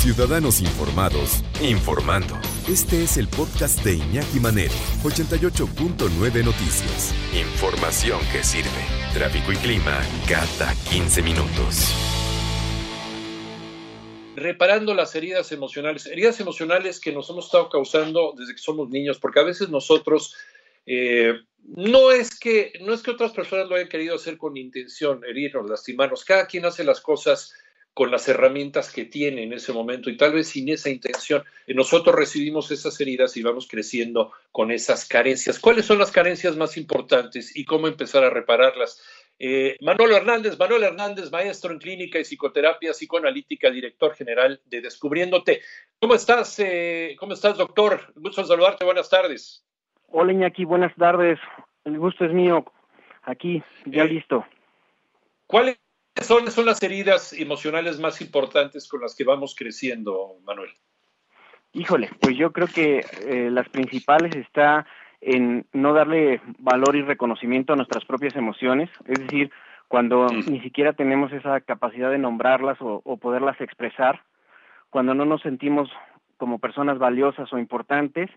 Ciudadanos Informados, informando. Este es el podcast de Iñaki Manero, 88.9 Noticias. Información que sirve. Tráfico y clima cada 15 minutos. Reparando las heridas emocionales, heridas emocionales que nos hemos estado causando desde que somos niños, porque a veces nosotros eh, no es que no es que otras personas lo hayan querido hacer con intención, herirnos, lastimarnos. Cada quien hace las cosas con las herramientas que tiene en ese momento y tal vez sin esa intención. Nosotros recibimos esas heridas y vamos creciendo con esas carencias. ¿Cuáles son las carencias más importantes y cómo empezar a repararlas? Eh, Manuel Hernández, Manuel Hernández, maestro en clínica y psicoterapia psicoanalítica, director general de Descubriéndote. ¿Cómo estás? Eh, ¿Cómo estás, doctor? Gusto saludarte. Buenas tardes. Hola Iñaki, buenas tardes. El gusto es mío. Aquí, ya eh, listo. ¿Cuáles son, son las heridas emocionales más importantes con las que vamos creciendo, Manuel? Híjole, pues yo creo que eh, las principales está en no darle valor y reconocimiento a nuestras propias emociones, es decir, cuando mm. ni siquiera tenemos esa capacidad de nombrarlas o poderlas expresar, cuando no nos sentimos como personas valiosas o importantes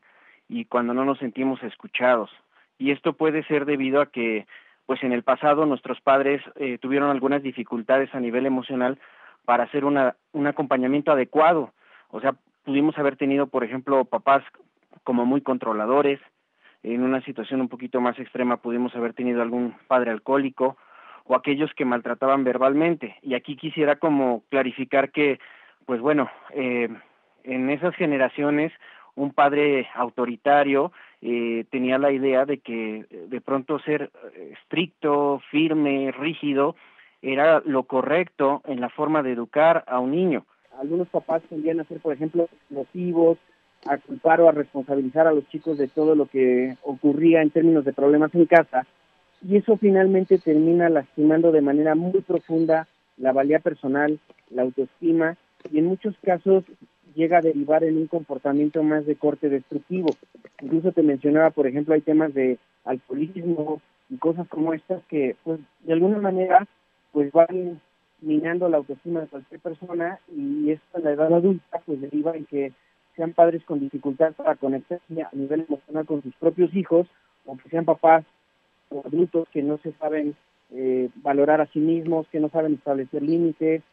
y cuando no nos sentimos escuchados. Y esto puede ser debido a que, pues en el pasado nuestros padres eh, tuvieron algunas dificultades a nivel emocional para hacer una, un acompañamiento adecuado. O sea, pudimos haber tenido, por ejemplo, papás como muy controladores. En una situación un poquito más extrema pudimos haber tenido algún padre alcohólico o aquellos que maltrataban verbalmente. Y aquí quisiera como clarificar que, pues bueno, eh, en esas generaciones un padre autoritario eh, tenía la idea de que eh, de pronto ser eh, estricto, firme, rígido, era lo correcto en la forma de educar a un niño. Algunos papás tendían a ser, por ejemplo, explosivos, a culpar o a responsabilizar a los chicos de todo lo que ocurría en términos de problemas en casa, y eso finalmente termina lastimando de manera muy profunda la valía personal, la autoestima, y en muchos casos llega a derivar en un comportamiento más de corte destructivo. Incluso te mencionaba, por ejemplo, hay temas de alcoholismo y cosas como estas que, pues, de alguna manera, pues van minando la autoestima de cualquier persona y esto en la edad adulta, pues deriva en que sean padres con dificultad para conectarse a nivel emocional con sus propios hijos o que sean papás o adultos que no se saben eh, valorar a sí mismos, que no saben establecer límites,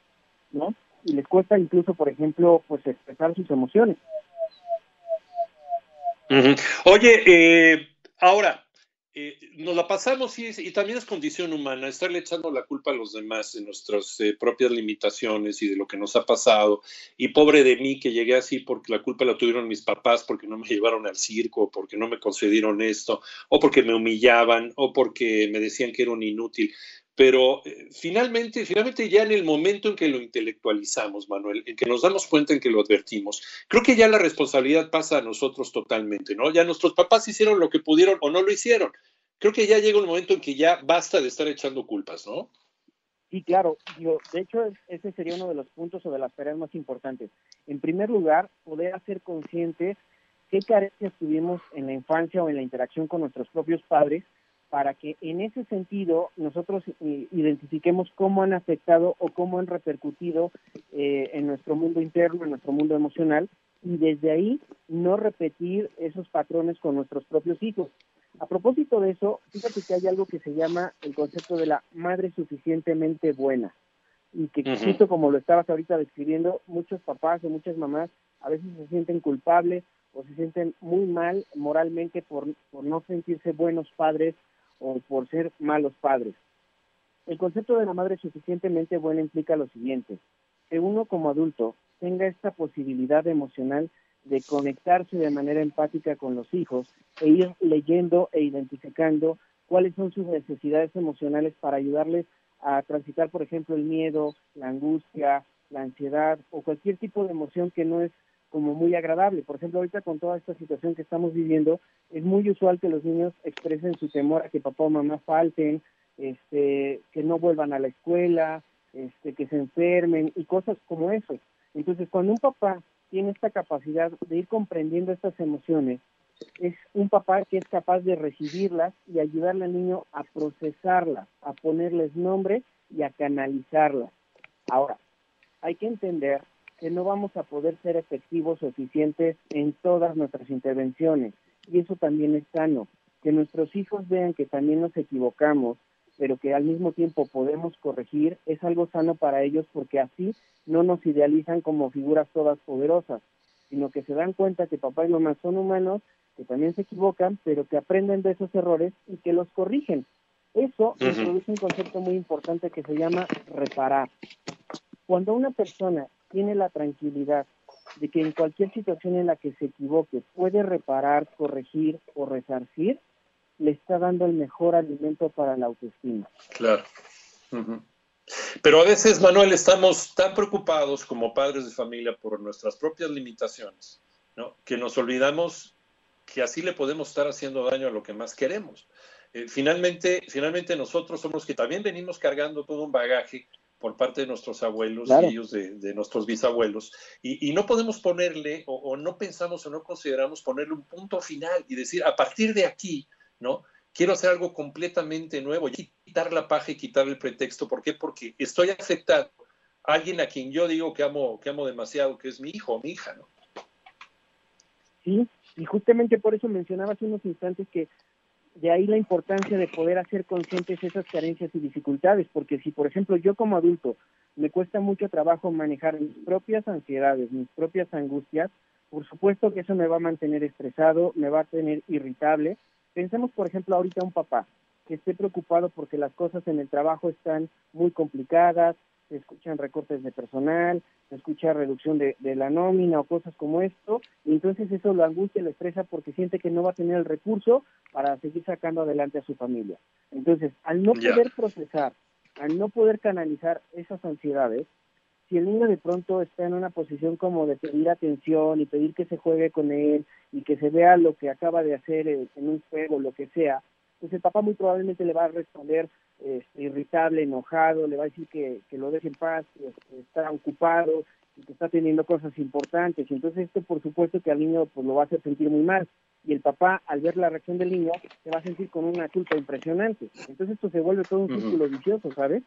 ¿no? Y les cuesta incluso, por ejemplo, pues expresar sus emociones. Oye, eh, ahora, eh, nos la pasamos y, y, también es condición humana estarle echando la culpa a los demás de nuestras eh, propias limitaciones y de lo que nos ha pasado. Y pobre de mí que llegué así porque la culpa la tuvieron mis papás, porque no me llevaron al circo, porque no me concedieron esto, o porque me humillaban, o porque me decían que era un inútil pero eh, finalmente, finalmente ya en el momento en que lo intelectualizamos, Manuel, en que nos damos cuenta en que lo advertimos, creo que ya la responsabilidad pasa a nosotros totalmente, ¿no? Ya nuestros papás hicieron lo que pudieron o no lo hicieron. Creo que ya llega un momento en que ya basta de estar echando culpas, ¿no? Sí, claro. de hecho, ese sería uno de los puntos o de las tareas más importantes. En primer lugar, poder hacer conscientes qué carencias tuvimos en la infancia o en la interacción con nuestros propios padres para que en ese sentido nosotros eh, identifiquemos cómo han afectado o cómo han repercutido eh, en nuestro mundo interno, en nuestro mundo emocional, y desde ahí no repetir esos patrones con nuestros propios hijos. A propósito de eso, fíjate que hay algo que se llama el concepto de la madre suficientemente buena y que justo como lo estabas ahorita describiendo, muchos papás o muchas mamás a veces se sienten culpables o se sienten muy mal moralmente por, por no sentirse buenos padres o por ser malos padres. El concepto de la madre suficientemente buena implica lo siguiente, que uno como adulto tenga esta posibilidad emocional de conectarse de manera empática con los hijos e ir leyendo e identificando cuáles son sus necesidades emocionales para ayudarles a transitar, por ejemplo, el miedo, la angustia, la ansiedad o cualquier tipo de emoción que no es como muy agradable. Por ejemplo, ahorita con toda esta situación que estamos viviendo, es muy usual que los niños expresen su temor a que papá o mamá falten, este, que no vuelvan a la escuela, este, que se enfermen y cosas como eso. Entonces, cuando un papá tiene esta capacidad de ir comprendiendo estas emociones, es un papá que es capaz de recibirlas y ayudarle al niño a procesarlas, a ponerles nombre y a canalizarlas. Ahora, hay que entender que no vamos a poder ser efectivos o eficientes en todas nuestras intervenciones. Y eso también es sano. Que nuestros hijos vean que también nos equivocamos, pero que al mismo tiempo podemos corregir, es algo sano para ellos porque así no nos idealizan como figuras todas poderosas, sino que se dan cuenta que papá y mamá son humanos, que también se equivocan, pero que aprenden de esos errores y que los corrigen. Eso introduce un concepto muy importante que se llama reparar. Cuando una persona tiene la tranquilidad de que en cualquier situación en la que se equivoque puede reparar, corregir o resarcir, le está dando el mejor alimento para la autoestima. Claro. Pero a veces, Manuel, estamos tan preocupados como padres de familia por nuestras propias limitaciones, ¿no? que nos olvidamos que así le podemos estar haciendo daño a lo que más queremos. Eh, finalmente, finalmente nosotros somos los que también venimos cargando todo un bagaje por parte de nuestros abuelos y ellos de, nuestros bisabuelos, y, no podemos ponerle, o, no pensamos o no consideramos ponerle un punto final y decir, a partir de aquí, ¿no? Quiero hacer algo completamente nuevo, y quitar la paja y quitar el pretexto. ¿Por qué? Porque estoy afectando a alguien a quien yo digo que amo, que amo demasiado, que es mi hijo o mi hija, ¿no? Sí, y justamente por eso mencionaba hace unos instantes que de ahí la importancia de poder hacer conscientes esas carencias y dificultades, porque si, por ejemplo, yo como adulto me cuesta mucho trabajo manejar mis propias ansiedades, mis propias angustias, por supuesto que eso me va a mantener estresado, me va a tener irritable. Pensemos, por ejemplo, ahorita un papá que esté preocupado porque las cosas en el trabajo están muy complicadas, se escuchan recortes de personal, se escucha reducción de, la nómina o cosas como esto, y entonces eso lo angustia, lo estresa porque siente que no va a tener el recurso para seguir sacando adelante a su familia. Entonces, al no poder procesar, al no poder canalizar esas ansiedades, si el niño de pronto está en una posición como de pedir atención y pedir que se juegue con él y que se vea lo que acaba de hacer en un juego, lo que sea, pues el papá muy probablemente le va a responder este, irritable, enojado, le va a decir que, lo deje en paz, que, está ocupado y que está teniendo cosas importantes. Y entonces esto por supuesto que al niño pues lo va a hacer sentir muy mal. Y el papá, al ver la reacción del niño, se va a sentir con una culpa impresionante. Entonces esto se vuelve todo un círculo vicioso, ¿sabes?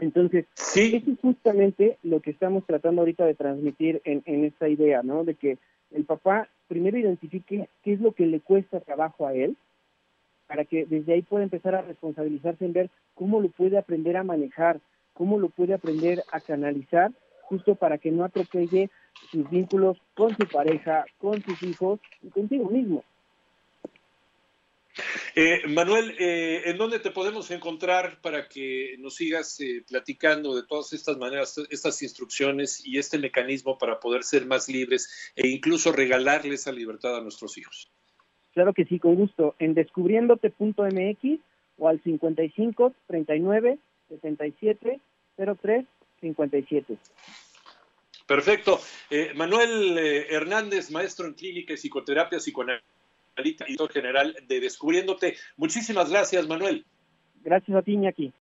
Entonces, eso es justamente lo que estamos tratando ahorita de transmitir en, en esta idea, ¿no? De que el papá primero identifique qué es lo que le cuesta trabajo a él, para que desde ahí pueda empezar a responsabilizarse en ver cómo lo puede aprender a manejar, cómo lo puede aprender a canalizar, justo para que no atropelle sus vínculos con su pareja, con sus hijos y contigo mismo. Eh, Manuel, eh, ¿en dónde te podemos encontrar para que nos sigas eh, platicando de todas estas maneras, estas instrucciones y este mecanismo para poder ser más libres e incluso regalarle esa libertad a nuestros hijos? Claro que sí, con gusto. En descubriéndote.mx o al 55 39 77 03 57. Perfecto. Eh, Manuel eh, Hernández, maestro en clínica y psicoterapia psicoanalista y general de Descubriéndote. Muchísimas gracias, Manuel. Gracias a ti, Iñaki.